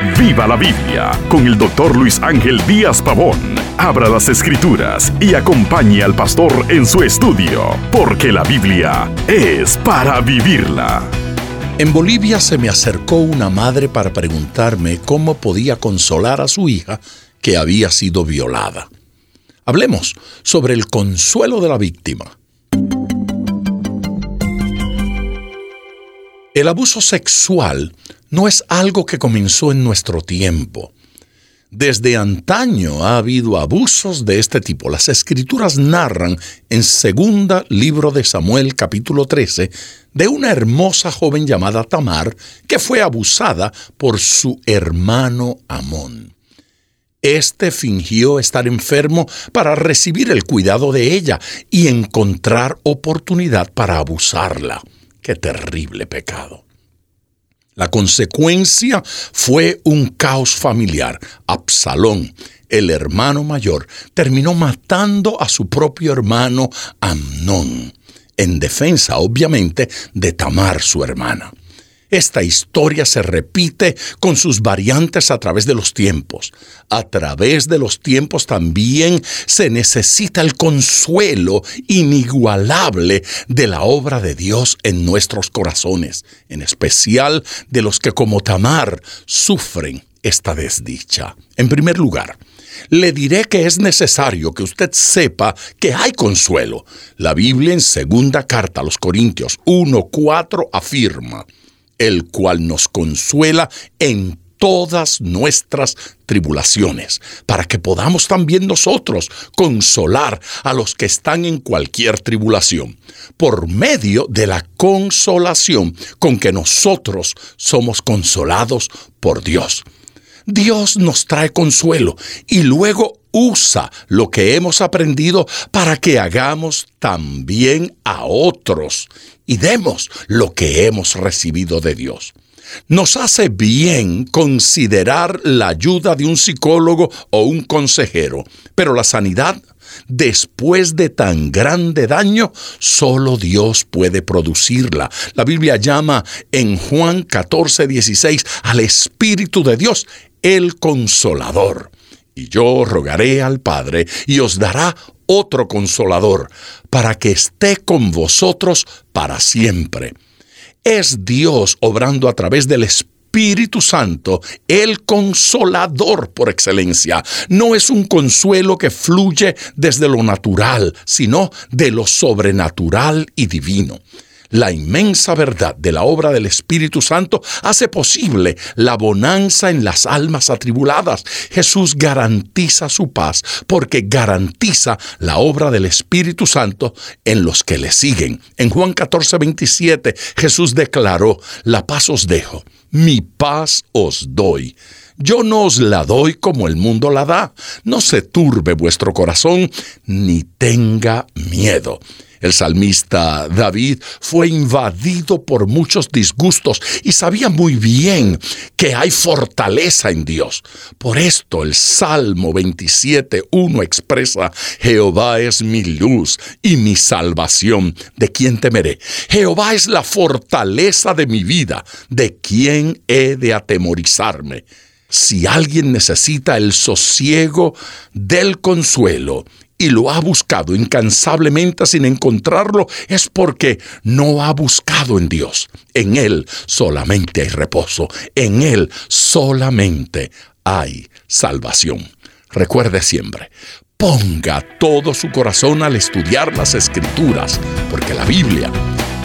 Viva la Biblia con el doctor Luis Ángel Díaz Pavón. Abra las escrituras y acompañe al pastor en su estudio, porque la Biblia es para vivirla. En Bolivia se me acercó una madre para preguntarme cómo podía consolar a su hija que había sido violada. Hablemos sobre el consuelo de la víctima. El abuso sexual no es algo que comenzó en nuestro tiempo. Desde antaño ha habido abusos de este tipo. Las escrituras narran en segunda libro de Samuel capítulo 13 de una hermosa joven llamada Tamar que fue abusada por su hermano Amón. Este fingió estar enfermo para recibir el cuidado de ella y encontrar oportunidad para abusarla. Qué terrible pecado. La consecuencia fue un caos familiar. Absalón, el hermano mayor, terminó matando a su propio hermano Amnón, en defensa, obviamente, de Tamar, su hermana. Esta historia se repite con sus variantes a través de los tiempos. A través de los tiempos también se necesita el consuelo inigualable de la obra de Dios en nuestros corazones, en especial de los que como Tamar sufren esta desdicha. En primer lugar, le diré que es necesario que usted sepa que hay consuelo. La Biblia en segunda carta a los Corintios 1.4 afirma, el cual nos consuela en todas nuestras tribulaciones, para que podamos también nosotros consolar a los que están en cualquier tribulación, por medio de la consolación con que nosotros somos consolados por Dios. Dios nos trae consuelo y luego usa lo que hemos aprendido para que hagamos también a otros y demos lo que hemos recibido de Dios. Nos hace bien considerar la ayuda de un psicólogo o un consejero, pero la sanidad, después de tan grande daño, solo Dios puede producirla. La Biblia llama en Juan 14, 16 al Espíritu de Dios el consolador. Y yo rogaré al Padre y os dará otro consolador, para que esté con vosotros para siempre. Es Dios obrando a través del Espíritu Santo, el consolador por excelencia. No es un consuelo que fluye desde lo natural, sino de lo sobrenatural y divino. La inmensa verdad de la obra del Espíritu Santo hace posible la bonanza en las almas atribuladas. Jesús garantiza su paz porque garantiza la obra del Espíritu Santo en los que le siguen. En Juan 14, 27, Jesús declaró, la paz os dejo, mi paz os doy. Yo no os la doy como el mundo la da. No se turbe vuestro corazón, ni tenga miedo. El salmista David fue invadido por muchos disgustos y sabía muy bien que hay fortaleza en Dios. Por esto el Salmo 27.1 expresa, Jehová es mi luz y mi salvación, ¿de quién temeré? Jehová es la fortaleza de mi vida, ¿de quién he de atemorizarme? Si alguien necesita el sosiego del consuelo y lo ha buscado incansablemente sin encontrarlo, es porque no ha buscado en Dios. En Él solamente hay reposo, en Él solamente hay salvación. Recuerde siempre, ponga todo su corazón al estudiar las escrituras, porque la Biblia